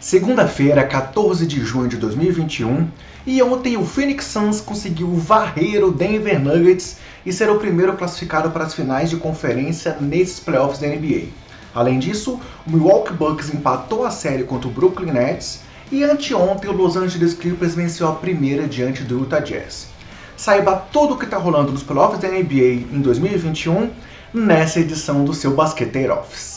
Segunda-feira, 14 de junho de 2021, e ontem o Phoenix Suns conseguiu varrer o Denver Nuggets e ser o primeiro classificado para as finais de conferência nesses playoffs da NBA. Além disso, o Milwaukee Bucks empatou a série contra o Brooklyn Nets e anteontem o Los Angeles Clippers venceu a primeira diante do Utah Jazz. Saiba tudo o que está rolando nos playoffs da NBA em 2021 nessa edição do seu Basqueteiro Office.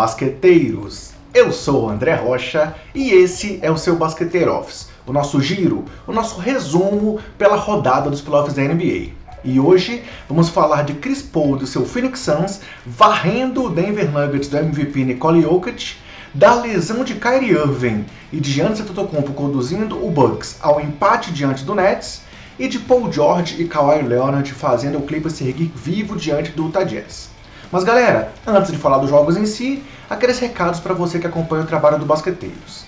Basqueteiros! Eu sou o André Rocha e esse é o seu Basqueteiro Office, o nosso giro, o nosso resumo pela rodada dos playoffs da NBA. E hoje vamos falar de Chris Paul do seu Phoenix Suns varrendo o Denver Nuggets do MVP Nicole Jokic, da lesão de Kyrie Irving e de Giannis Antetokounmpo conduzindo o Bucks ao empate diante do Nets e de Paul George e Kawhi Leonard fazendo o Clippers se erguer vivo diante do Utah Jazz. Mas galera, antes de falar dos jogos em si, aqueles recados para você que acompanha o trabalho do Basqueteiros.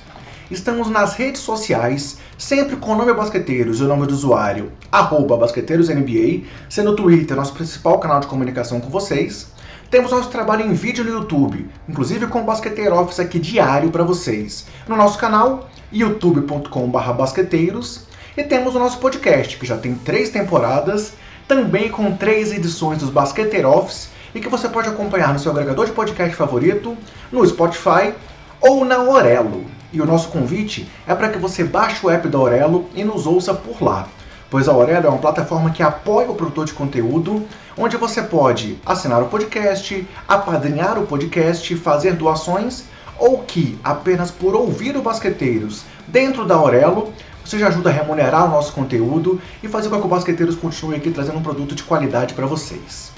Estamos nas redes sociais, sempre com o nome Basqueteiros e o nome do usuário, BasqueteirosNBA, sendo o Twitter nosso principal canal de comunicação com vocês. Temos nosso trabalho em vídeo no YouTube, inclusive com o Basqueteiro Office aqui diário para vocês, no nosso canal youtube.com.br basqueteiros. E temos o nosso podcast, que já tem três temporadas, também com três edições dos Basqueteiro Office, e que você pode acompanhar no seu agregador de podcast favorito, no Spotify ou na Orelo. E o nosso convite é para que você baixe o app da Orelo e nos ouça por lá, pois a Orelo é uma plataforma que apoia o produtor de conteúdo, onde você pode assinar o podcast, apadrinhar o podcast, fazer doações ou que apenas por ouvir o Basqueteiros dentro da Orelo você já ajuda a remunerar o nosso conteúdo e fazer com que o Basqueteiros continue aqui trazendo um produto de qualidade para vocês.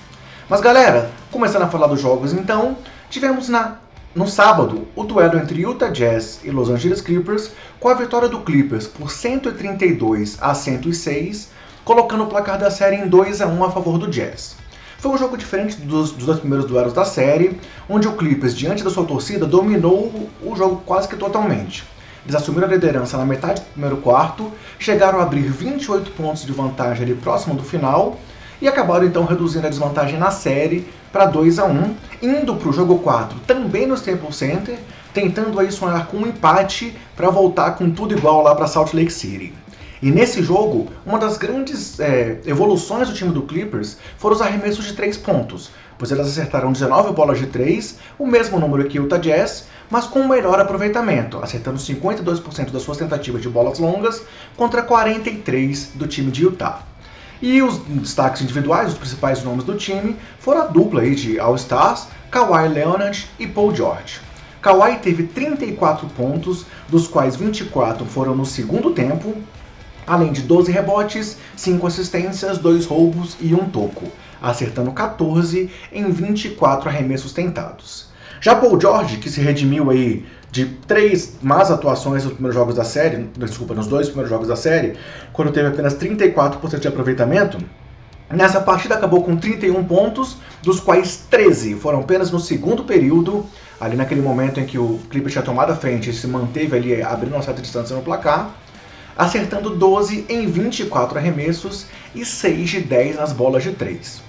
Mas galera, começando a falar dos jogos então, tivemos na no sábado o duelo entre Utah Jazz e Los Angeles Clippers, com a vitória do Clippers por 132 a 106, colocando o placar da série em 2 a 1 a favor do Jazz. Foi um jogo diferente dos, dos dois primeiros duelos da série, onde o Clippers, diante da sua torcida, dominou o jogo quase que totalmente. Eles assumiram a liderança na metade do primeiro quarto, chegaram a abrir 28 pontos de vantagem ali próximo do final, e acabaram então reduzindo a desvantagem na série para 2 a 1 indo para o jogo 4 também no Staples Center, tentando aí sonhar com um empate para voltar com tudo igual lá para Salt Lake City. E nesse jogo, uma das grandes é, evoluções do time do Clippers foram os arremessos de 3 pontos, pois eles acertaram 19 bolas de 3, o mesmo número que o Utah Jazz, mas com um melhor aproveitamento, acertando 52% das suas tentativas de bolas longas contra 43% do time de Utah. E os destaques individuais, os principais nomes do time, foram a dupla aí de All-Stars, Kawhi Leonard e Paul George. Kawhi teve 34 pontos, dos quais 24 foram no segundo tempo, além de 12 rebotes, 5 assistências, 2 roubos e um toco, acertando 14 em 24 arremessos tentados. Já Paul George, que se redimiu aí de três más atuações nos primeiros jogos da série, desculpa, nos dois primeiros jogos da série, quando teve apenas 34% de aproveitamento, nessa partida acabou com 31 pontos, dos quais 13 foram apenas no segundo período, ali naquele momento em que o Clippers tinha tomado a frente e se manteve ali abrindo uma certa distância no placar, acertando 12 em 24 arremessos e 6 de 10 nas bolas de 3.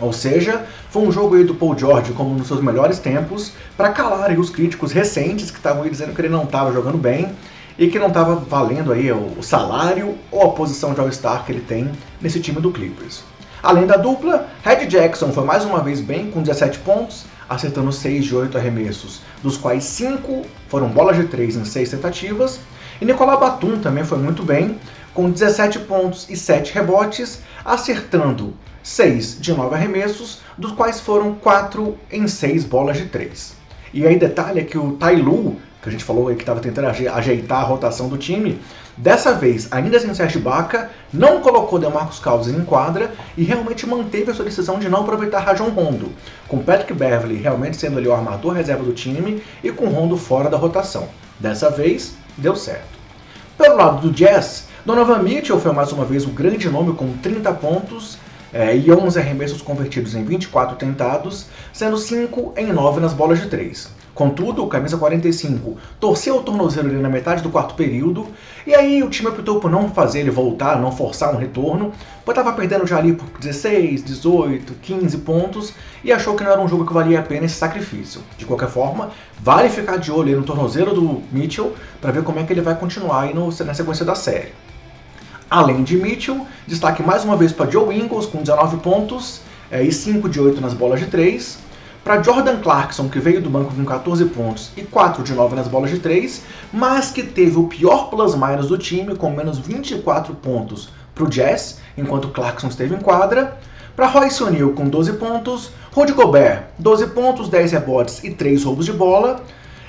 Ou seja, foi um jogo aí do Paul George como nos seus melhores tempos, para calar os críticos recentes que estavam dizendo que ele não estava jogando bem e que não estava valendo aí o salário ou a posição de All-Star que ele tem nesse time do Clippers. Além da dupla, Red Jackson foi mais uma vez bem com 17 pontos, acertando 6 de 8 arremessos, dos quais 5 foram bolas de 3 em 6 tentativas, e Nicolas Batum também foi muito bem, com 17 pontos e 7 rebotes, acertando 6 de 9 arremessos, dos quais foram 4 em 6 bolas de 3. E aí detalhe é que o Tai Lu, que a gente falou aí que estava tentando ajeitar a rotação do time, dessa vez, ainda sem Sérgio Baca, não colocou Demarcus Cousins em quadra e realmente manteve a sua decisão de não aproveitar Rajon Rondo, com Patrick Beverly realmente sendo ali o armador reserva do time e com Rondo fora da rotação. Dessa vez, deu certo. Pelo lado do Jazz, Donovan Mitchell foi mais uma vez o grande nome com 30 pontos é, e 11 arremessos convertidos em 24 tentados, sendo 5 em 9 nas bolas de 3. Contudo, o camisa 45 torceu o tornozelo na metade do quarto período, e aí o time optou por não fazer ele voltar, não forçar um retorno, pois estava perdendo já ali por 16, 18, 15 pontos, e achou que não era um jogo que valia a pena esse sacrifício. De qualquer forma, vale ficar de olho no tornozelo do Mitchell para ver como é que ele vai continuar aí no, na sequência da série. Além de Mitchell, destaque mais uma vez para Joe Ingles com 19 pontos é, e 5 de 8 nas bolas de 3. Para Jordan Clarkson, que veio do banco com 14 pontos e 4 de 9 nas bolas de 3, mas que teve o pior plus-minus do time, com menos 24 pontos para o Jazz, enquanto Clarkson esteve em quadra. Para Royce O'Neal com 12 pontos, Rudy Gobert, 12 pontos, 10 rebotes e 3 roubos de bola.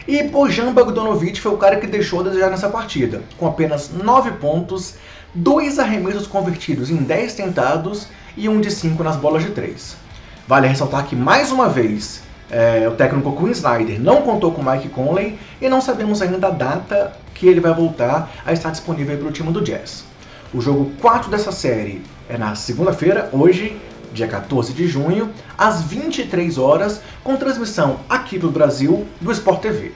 E Bojan Bogdanovic foi o cara que deixou a desejar nessa partida, com apenas 9 pontos, dois arremessos convertidos em 10 tentados e um de 5 nas bolas de 3. Vale ressaltar que, mais uma vez, é, o técnico Quinn Snyder não contou com Mike Conley e não sabemos ainda a data que ele vai voltar a estar disponível para o time do Jazz. O jogo 4 dessa série é na segunda-feira, hoje, dia 14 de junho, às 23 horas, com transmissão aqui do Brasil do Sport TV.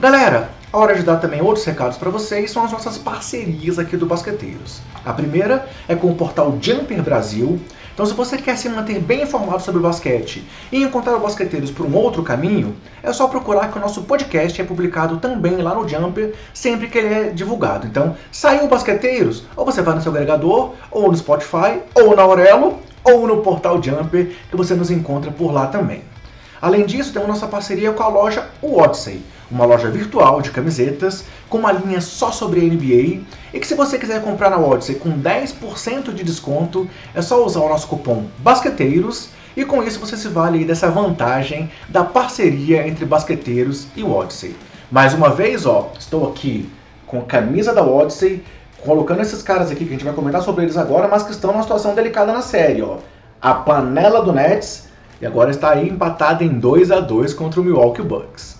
Galera, a hora de dar também outros recados para vocês são as nossas parcerias aqui do Basqueteiros. A primeira é com o portal Jumper Brasil. Então, se você quer se manter bem informado sobre o basquete e encontrar o Basqueteiros por um outro caminho, é só procurar que o nosso podcast é publicado também lá no Jumper sempre que ele é divulgado. Então, saiu o Basqueteiros, ou você vai no seu agregador, ou no Spotify, ou na Aurelo, ou no portal Jumper, que você nos encontra por lá também. Além disso, temos nossa parceria com a loja Odyssey, uma loja virtual de camisetas com uma linha só sobre NBA e que se você quiser comprar na Odyssey com 10% de desconto, é só usar o nosso cupom BASQUETEIROS e com isso você se vale dessa vantagem da parceria entre Basqueteiros e o Odyssey. Mais uma vez, ó, estou aqui com a camisa da Odyssey, colocando esses caras aqui que a gente vai comentar sobre eles agora, mas que estão numa situação delicada na série, ó. A panela do Nets e agora está aí empatada em 2 a 2 contra o Milwaukee Bucks.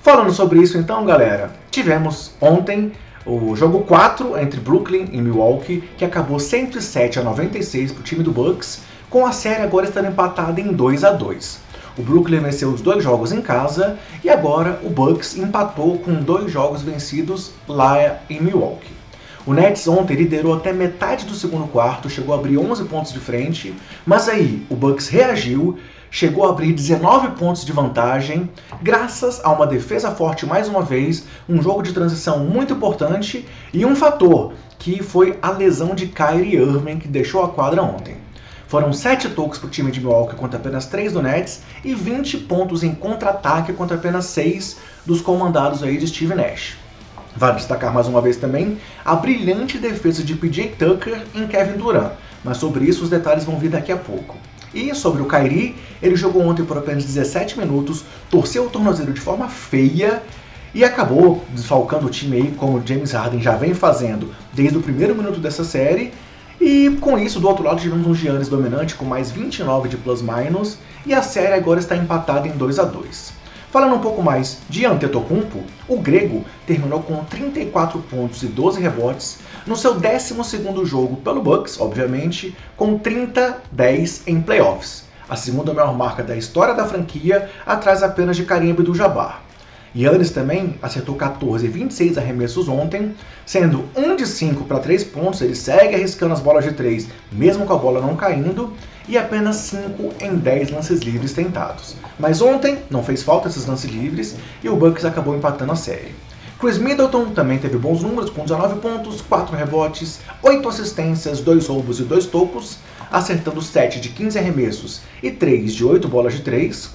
Falando sobre isso então, galera, tivemos ontem o jogo 4 entre Brooklyn e Milwaukee, que acabou 107 a 96 para o time do Bucks, com a série agora estando empatada em 2 a 2. O Brooklyn venceu os dois jogos em casa e agora o Bucks empatou com dois jogos vencidos lá em Milwaukee. O Nets ontem liderou até metade do segundo quarto, chegou a abrir 11 pontos de frente, mas aí o Bucks reagiu, chegou a abrir 19 pontos de vantagem, graças a uma defesa forte mais uma vez, um jogo de transição muito importante e um fator que foi a lesão de Kyrie Irving que deixou a quadra ontem. Foram 7 toques para o time de Milwaukee contra apenas 3 do Nets e 20 pontos em contra-ataque contra apenas 6 dos comandados aí de Steve Nash. Vale destacar mais uma vez também a brilhante defesa de PJ Tucker em Kevin Durant, mas sobre isso os detalhes vão vir daqui a pouco. E sobre o Kairi, ele jogou ontem por apenas 17 minutos, torceu o tornozelo de forma feia e acabou desfalcando o time aí, como James Harden já vem fazendo desde o primeiro minuto dessa série. E com isso, do outro lado, tivemos um Giannis dominante com mais 29 de plus-minus e a série agora está empatada em 2 a 2 Falando um pouco mais de Antetokounmpo, o grego terminou com 34 pontos e 12 rebotes no seu 12º jogo pelo Bucks, obviamente, com 30-10 em playoffs, a segunda maior marca da história da franquia, atrás apenas de Karim Abdul-Jabbar. Yannis também acertou 14 e 26 arremessos ontem, sendo 1 de 5 para 3 pontos, ele segue arriscando as bolas de 3, mesmo com a bola não caindo, e apenas 5 em 10 lances livres tentados. Mas ontem não fez falta esses lances livres e o Bucks acabou empatando a série. Chris Middleton também teve bons números, com 19 pontos, 4 rebotes, 8 assistências, 2 roubos e 2 tocos, acertando 7 de 15 arremessos e 3 de 8 bolas de 3.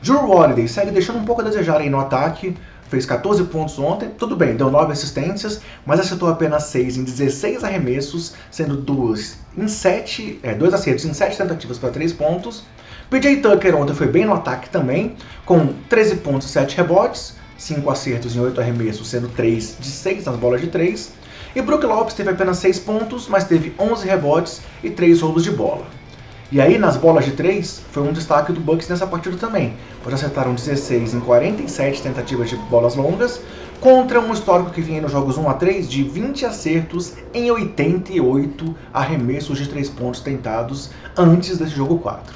Drew Holiday segue deixando um pouco a desejar aí no ataque, fez 14 pontos ontem, tudo bem, deu 9 assistências, mas acertou apenas 6 em 16 arremessos, sendo 2 em 7, é, 2 acertos em 7 tentativas para 3 pontos. PJ Tucker ontem foi bem no ataque também, com 13 pontos e 7 rebotes, 5 acertos em 8 arremessos, sendo 3 de 6 nas bolas de 3. E Brook Lopes teve apenas 6 pontos, mas teve 11 rebotes e 3 roubos de bola. E aí, nas bolas de 3, foi um destaque do Bucks nessa partida também, pois acertaram 16 em 47 tentativas de bolas longas, contra um histórico que vinha nos jogos 1 a 3 de 20 acertos em 88 arremessos de 3 pontos tentados antes desse jogo 4.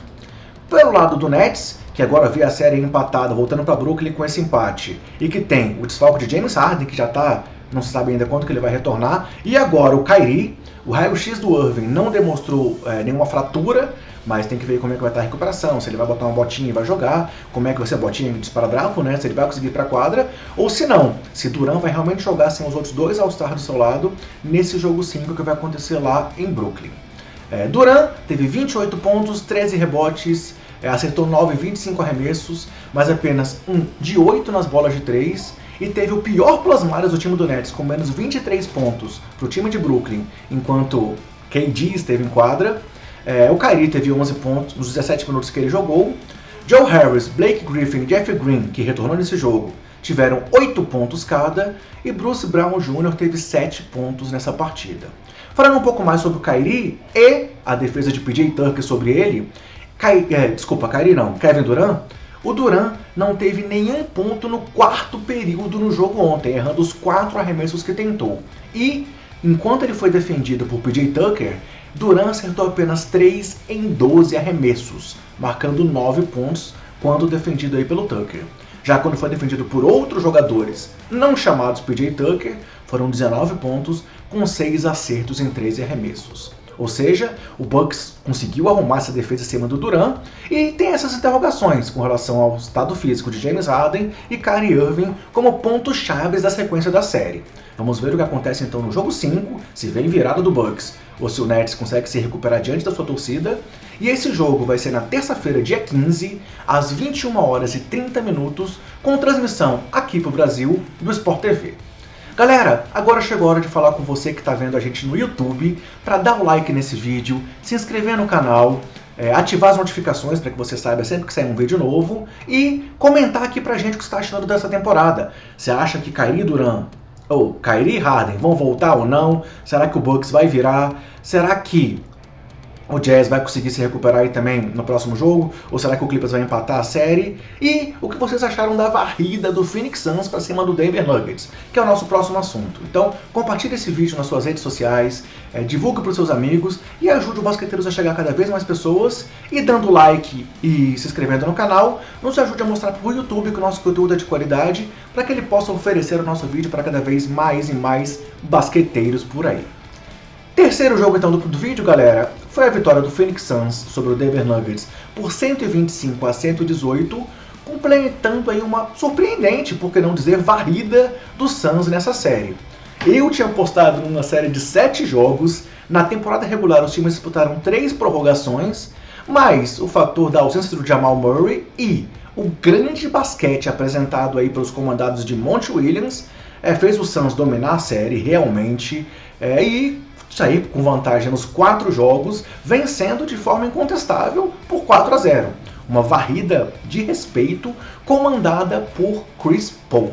Pelo lado do Nets, que agora vê a série empatada, voltando para Brooklyn com esse empate, e que tem o desfalque de James Harden, que já está, não se sabe ainda quando que ele vai retornar, e agora o Kyrie, o raio-x do Irving não demonstrou é, nenhuma fratura, mas tem que ver como é que vai estar a recuperação, se ele vai botar uma botinha e vai jogar, como é que vai ser a botinha de esparadrapo, né? Se ele vai conseguir ir para a quadra, ou se não, se Duran vai realmente jogar sem os outros dois All-Star do seu lado nesse jogo 5 que vai acontecer lá em Brooklyn. É, Duran teve 28 pontos, 13 rebotes, é, acertou 9 25 arremessos, mas apenas um de 8 nas bolas de 3 e teve o pior plasmários do time do Nets, com menos 23 pontos para o time de Brooklyn, enquanto KD esteve em quadra. É, o Kyrie teve 11 pontos nos 17 minutos que ele jogou. Joe Harris, Blake Griffin e Jeff Green, que retornou nesse jogo, tiveram 8 pontos cada. E Bruce Brown Jr. teve 7 pontos nessa partida. Falando um pouco mais sobre o Kyrie e a defesa de PJ Tucker sobre ele, Ky, é, desculpa, Kyrie não, Kevin Durant, o Durant não teve nenhum ponto no quarto período no jogo ontem, errando os quatro arremessos que tentou. E, enquanto ele foi defendido por PJ Tucker, Durant acertou apenas 3 em 12 arremessos, marcando 9 pontos quando defendido aí pelo Tucker. Já quando foi defendido por outros jogadores não chamados PJ Tucker, foram 19 pontos com 6 acertos em 13 arremessos. Ou seja, o Bucks conseguiu arrumar essa defesa em cima do Duran e tem essas interrogações com relação ao estado físico de James Harden e Kyrie Irving como pontos chaves da sequência da série. Vamos ver o que acontece então no jogo 5, se vem virada do Bucks ou se o Nets consegue se recuperar diante da sua torcida. E esse jogo vai ser na terça-feira, dia 15, às 21 horas e 30 minutos, com transmissão aqui para o Brasil do Sport TV. Galera, agora chegou a hora de falar com você que está vendo a gente no YouTube para dar o like nesse vídeo, se inscrever no canal, é, ativar as notificações para que você saiba sempre que sair um vídeo novo e comentar aqui pra gente o que está achando dessa temporada. Você acha que Kyrie Duran ou e Harden vão voltar ou não? Será que o Bucks vai virar? Será que o Jazz vai conseguir se recuperar aí também no próximo jogo? Ou será que o Clippers vai empatar a série? E o que vocês acharam da varrida do Phoenix Suns para cima do Denver Nuggets, que é o nosso próximo assunto. Então, compartilhe esse vídeo nas suas redes sociais, é, divulgue para os seus amigos e ajude o Basqueteiros a chegar a cada vez mais pessoas. E dando like e se inscrevendo no canal, nos ajude a mostrar para o YouTube que o nosso conteúdo é de qualidade, para que ele possa oferecer o nosso vídeo para cada vez mais e mais basqueteiros por aí. Terceiro jogo então do, do vídeo, galera, foi a vitória do Phoenix Suns sobre o Denver Nuggets por 125 a 118, completando aí uma surpreendente, por que não dizer varrida, do Suns nessa série. Eu tinha apostado numa série de 7 jogos, na temporada regular os times disputaram 3 prorrogações, mas o fator da ausência do Jamal Murray e o grande basquete apresentado aí pelos comandados de Monty Williams é, fez o Suns dominar a série realmente é, e sair com vantagem nos quatro jogos, vencendo de forma incontestável por 4 a 0. Uma varrida de respeito comandada por Chris Paul.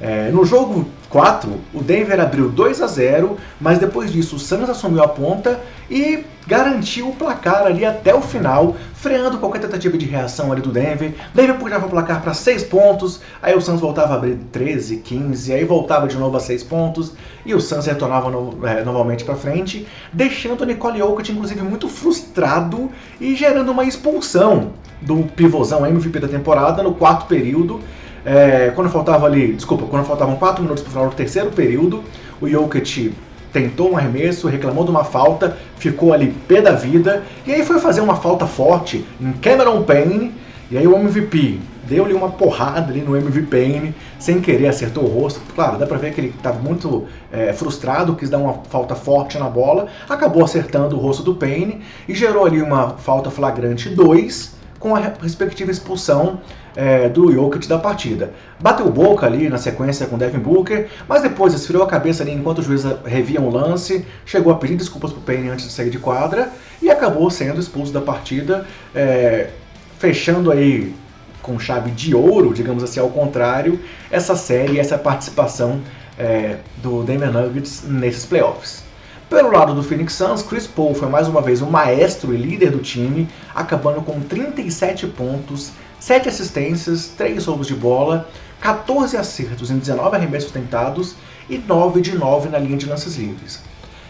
É, no jogo 4, o Denver abriu 2 a 0, mas depois disso o Suns assumiu a ponta e garantiu o placar ali até o final, freando qualquer tentativa de reação ali do Denver. Denver puxava o placar para 6 pontos, aí o Suns voltava a abrir 13, 15, aí voltava de novo a 6 pontos e o Suns retornava no, é, novamente para frente, deixando o Nicole Jokic inclusive muito frustrado e gerando uma expulsão do pivôzão MVP da temporada no quarto período. É, quando faltava ali, desculpa, quando faltavam 4 minutos para o final do terceiro período, o Jokic tentou um arremesso, reclamou de uma falta, ficou ali pé da vida, e aí foi fazer uma falta forte em Cameron Payne, e aí o MVP deu-lhe uma porrada ali no MVP Payne, sem querer acertou o rosto. Claro, dá pra ver que ele estava muito é, frustrado, quis dar uma falta forte na bola, acabou acertando o rosto do Payne e gerou ali uma falta flagrante 2, com a respectiva expulsão é, do Jokic da partida. Bateu boca ali na sequência com Devin Booker, mas depois esfriou a cabeça ali enquanto os juízes reviam o lance, chegou a pedir desculpas pro Payne antes de sair de quadra e acabou sendo expulso da partida. É, fechando aí com chave de ouro, digamos assim, ao contrário, essa série, essa participação é, do Denver Nuggets nesses playoffs. Pelo lado do Phoenix Suns, Chris Paul foi mais uma vez o maestro e líder do time, acabando com 37 pontos, 7 assistências, 3 roubos de bola, 14 acertos em 19 arremessos tentados e 9 de 9 na linha de lances livres.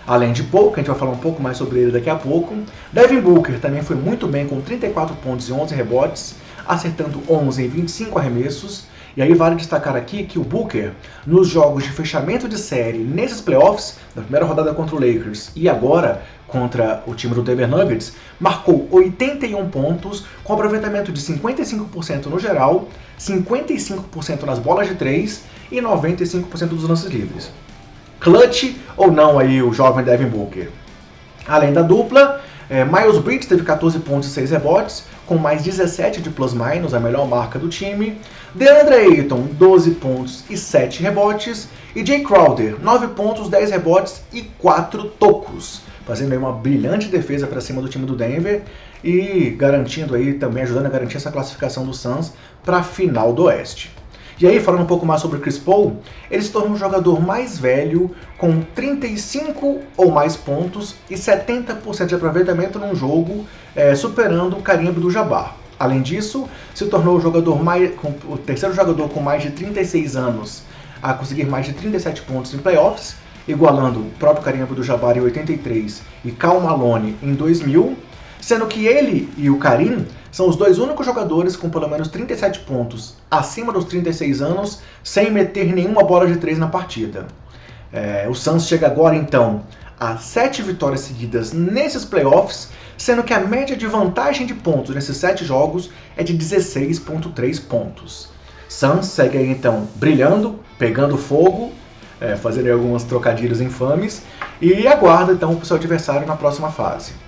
Além de Paul, que a gente vai falar um pouco mais sobre ele daqui a pouco, Devin Booker também foi muito bem com 34 pontos e 11 rebotes, acertando 11 em 25 arremessos. E aí vale destacar aqui que o Booker, nos jogos de fechamento de série nesses playoffs, na primeira rodada contra o Lakers e agora contra o time do Denver Nuggets, marcou 81 pontos, com aproveitamento de 55% no geral, 55% nas bolas de 3 e 95% dos lances livres. Clutch ou não aí o jovem Devin Booker? Além da dupla, é, Miles Bridges teve 14 pontos e 6 rebotes, com mais 17 de plus-minus, a melhor marca do time. DeAndre Ayton, 12 pontos e 7 rebotes. E Jay Crowder, 9 pontos, 10 rebotes e 4 tocos. Fazendo aí uma brilhante defesa para cima do time do Denver e garantindo aí também, ajudando a garantir essa classificação do Suns para a final do Oeste. E aí, falando um pouco mais sobre Chris Paul, ele se tornou um jogador mais velho, com 35 ou mais pontos e 70% de aproveitamento num jogo, é, superando o carimbo do Jabbar. Além disso, se tornou o, jogador mais, o terceiro jogador com mais de 36 anos a conseguir mais de 37 pontos em playoffs, igualando o próprio carimbo do Jabbar em 83 e Cal Malone em 2000, sendo que ele e o Karim são os dois únicos jogadores com pelo menos 37 pontos acima dos 36 anos sem meter nenhuma bola de 3 na partida. É, o Suns chega agora então a 7 vitórias seguidas nesses playoffs, sendo que a média de vantagem de pontos nesses 7 jogos é de 16,3 pontos. Suns segue aí então brilhando, pegando fogo, é, fazendo alguns trocadilhos infames e aguarda então o seu adversário na próxima fase.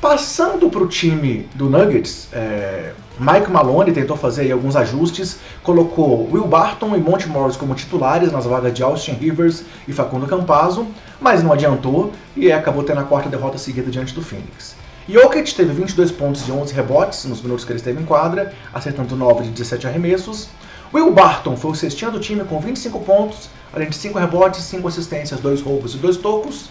Passando para o time do Nuggets, é, Mike Malone tentou fazer alguns ajustes, colocou Will Barton e Monte Morris como titulares nas vagas de Austin Rivers e Facundo Campazzo, mas não adiantou e acabou tendo a quarta derrota seguida diante do Phoenix. Jokic teve 22 pontos e 11 rebotes nos minutos que ele esteve em quadra, acertando 9 de 17 arremessos. Will Barton foi o cestinho do time com 25 pontos, além de 5 rebotes, 5 assistências, 2 roubos e 2 tocos.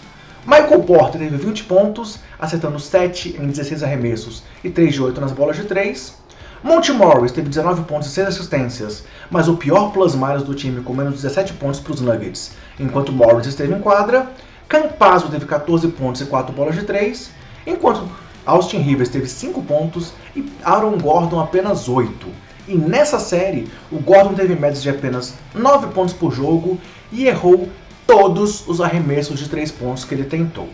Michael Porter teve 20 pontos, acertando 7 em 16 arremessos e 3 de 8 nas bolas de 3. Monte Morris teve 19 pontos e 6 assistências, mas o pior plus-minus do time com menos 17 pontos para os Nuggets, enquanto Morris esteve em quadra. Campazzo teve 14 pontos e 4 bolas de 3, enquanto Austin Rivers teve 5 pontos e Aaron Gordon apenas 8. E nessa série, o Gordon teve médias de apenas 9 pontos por jogo e errou todos os arremessos de três pontos que ele tentou.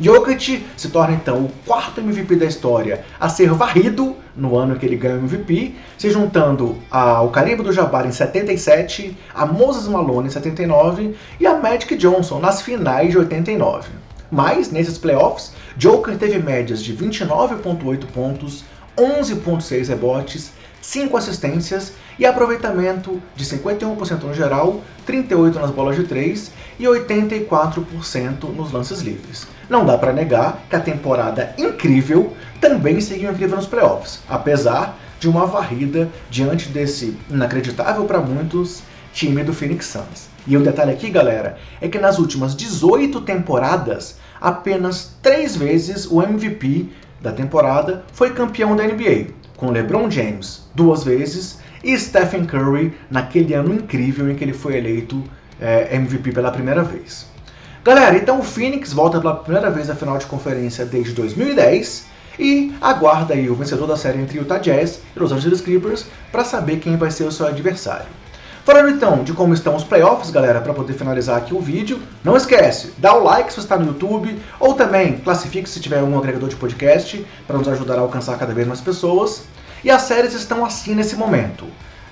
Jokic se torna então o quarto MVP da história a ser varrido no ano que ele ganha o MVP, se juntando ao Carimbo do Jabbar em 77, a Moses Malone em 79 e a Magic Johnson nas finais de 89. Mas, nesses playoffs, Joker teve médias de 29,8 pontos, 11,6 rebotes, 5 assistências e aproveitamento de 51% no geral, 38% nas bolas de 3 e 84% nos lances livres. Não dá para negar que a temporada incrível também seguiu incrível nos playoffs, apesar de uma varrida diante desse inacreditável para muitos time do Phoenix Suns. E o um detalhe aqui, galera, é que nas últimas 18 temporadas, apenas 3 vezes o MVP da temporada foi campeão da NBA com LeBron James duas vezes e Stephen Curry naquele ano incrível em que ele foi eleito é, MVP pela primeira vez. Galera, então o Phoenix volta pela primeira vez à final de conferência desde 2010 e aguarda aí o vencedor da série entre Utah Jazz e Los Angeles Clippers para saber quem vai ser o seu adversário. Falando então de como estão os playoffs, galera, para poder finalizar aqui o vídeo, não esquece, dá o like se você está no YouTube, ou também classifique se tiver um agregador de podcast, para nos ajudar a alcançar cada vez mais pessoas. E as séries estão assim nesse momento.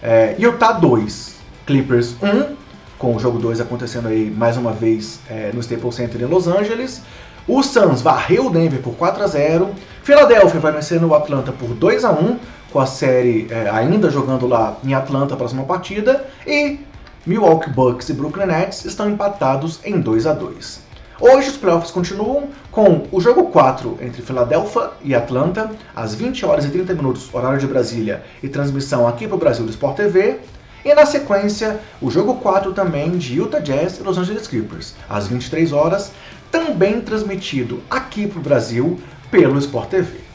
É, Utah 2, Clippers 1, com o jogo 2 acontecendo aí mais uma vez é, no Staples Center em Los Angeles. O Suns varreu o Denver por 4 a 0. Philadelphia vai vencer no Atlanta por 2 a 1 com a série é, ainda jogando lá em Atlanta a próxima partida, e Milwaukee Bucks e Brooklyn Nets estão empatados em 2 a 2. Hoje os playoffs continuam com o jogo 4 entre Filadélfia e Atlanta, às 20 horas e 30 minutos, horário de Brasília, e transmissão aqui para o Brasil do Sport TV. E na sequência, o jogo 4 também de Utah Jazz e Los Angeles Clippers, às 23 horas, também transmitido aqui para o Brasil pelo Sport TV.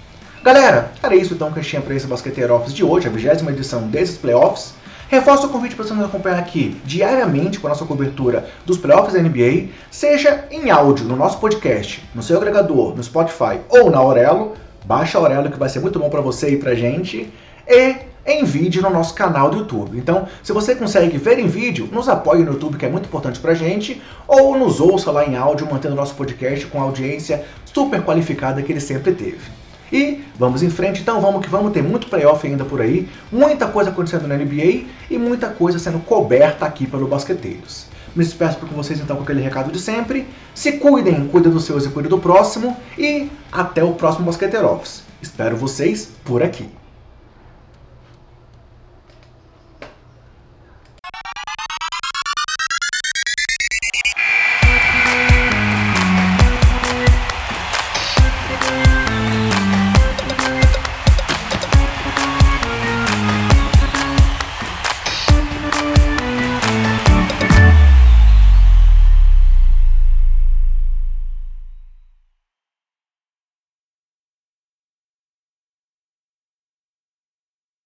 Galera, era isso então que eu tinha para esse Basqueteiro Office de hoje, a 20 edição desses playoffs. Reforço o convite para você nos acompanhar aqui diariamente com a nossa cobertura dos playoffs da NBA, seja em áudio no nosso podcast, no seu agregador, no Spotify ou na Aurelo. Baixa a Aurelo que vai ser muito bom para você e para gente. E em vídeo no nosso canal do YouTube. Então, se você consegue ver em vídeo, nos apoie no YouTube, que é muito importante pra gente, ou nos ouça lá em áudio, mantendo o nosso podcast com a audiência super qualificada que ele sempre teve. E vamos em frente, então vamos que vamos, ter muito playoff ainda por aí, muita coisa acontecendo na NBA e muita coisa sendo coberta aqui pelo Basqueteiros. Me despeço com vocês então com aquele recado de sempre. Se cuidem, cuidem dos seus e cuidem do próximo. E até o próximo Basqueteiro Office. Espero vocês por aqui.